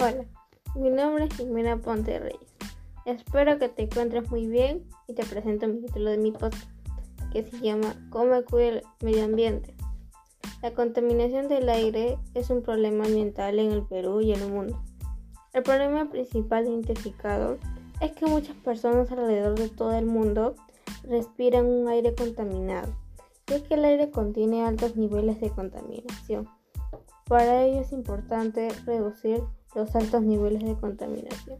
Hola, mi nombre es Jimena Ponte Reyes. Espero que te encuentres muy bien y te presento mi título de mi podcast, que se llama ¿Cómo cuidar el medio ambiente? La contaminación del aire es un problema ambiental en el Perú y en el mundo. El problema principal identificado es que muchas personas alrededor de todo el mundo respiran un aire contaminado, ya que el aire contiene altos niveles de contaminación. Para ello es importante reducir los altos niveles de contaminación.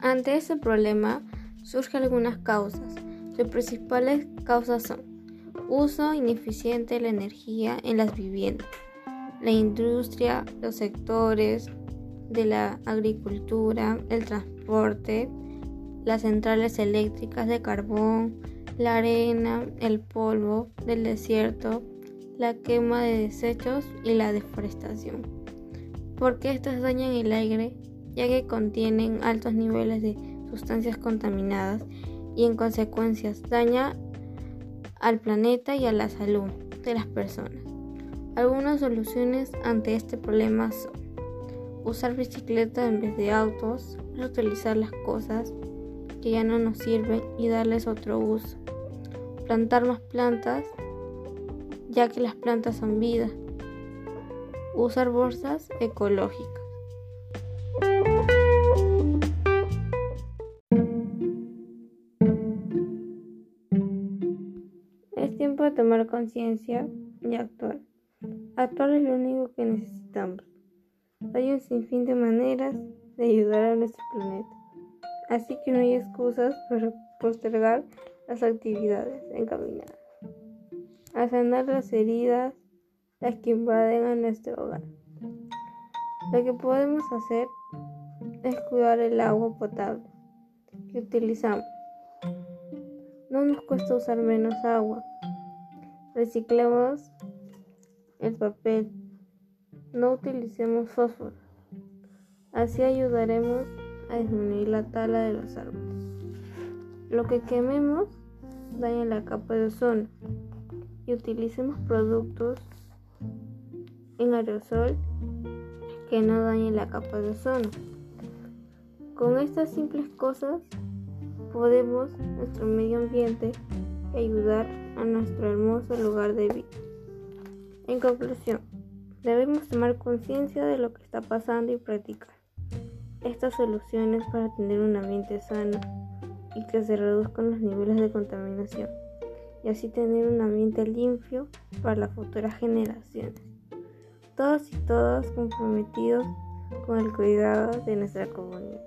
Ante este problema surgen algunas causas. Sus principales causas son uso ineficiente de la energía en las viviendas, la industria, los sectores de la agricultura, el transporte, las centrales eléctricas de carbón, la arena, el polvo del desierto, la quema de desechos y la deforestación. Porque estas dañan el aire ya que contienen altos niveles de sustancias contaminadas y en consecuencia daña al planeta y a la salud de las personas. Algunas soluciones ante este problema son usar bicicleta en vez de autos, reutilizar las cosas, que ya no nos sirven y darles otro uso. Plantar más plantas, ya que las plantas son vida. Usar bolsas ecológicas. Es tiempo de tomar conciencia y actuar. Actuar es lo único que necesitamos. Hay un sinfín de maneras de ayudar a nuestro planeta. Así que no hay excusas para postergar las actividades encaminadas a sanar las heridas, las que invaden a nuestro hogar. Lo que podemos hacer es cuidar el agua potable que utilizamos. No nos cuesta usar menos agua. Reciclemos el papel. No utilicemos fósforo. Así ayudaremos a disminuir la tala de los árboles. Lo que quememos daña la capa de ozono y utilicemos productos en aerosol que no dañen la capa de ozono. Con estas simples cosas podemos nuestro medio ambiente ayudar a nuestro hermoso lugar de vida. En conclusión, debemos tomar conciencia de lo que está pasando y practicar estas soluciones para tener un ambiente sano y que se reduzcan los niveles de contaminación y así tener un ambiente limpio para las futuras generaciones. Todos y todas comprometidos con el cuidado de nuestra comunidad.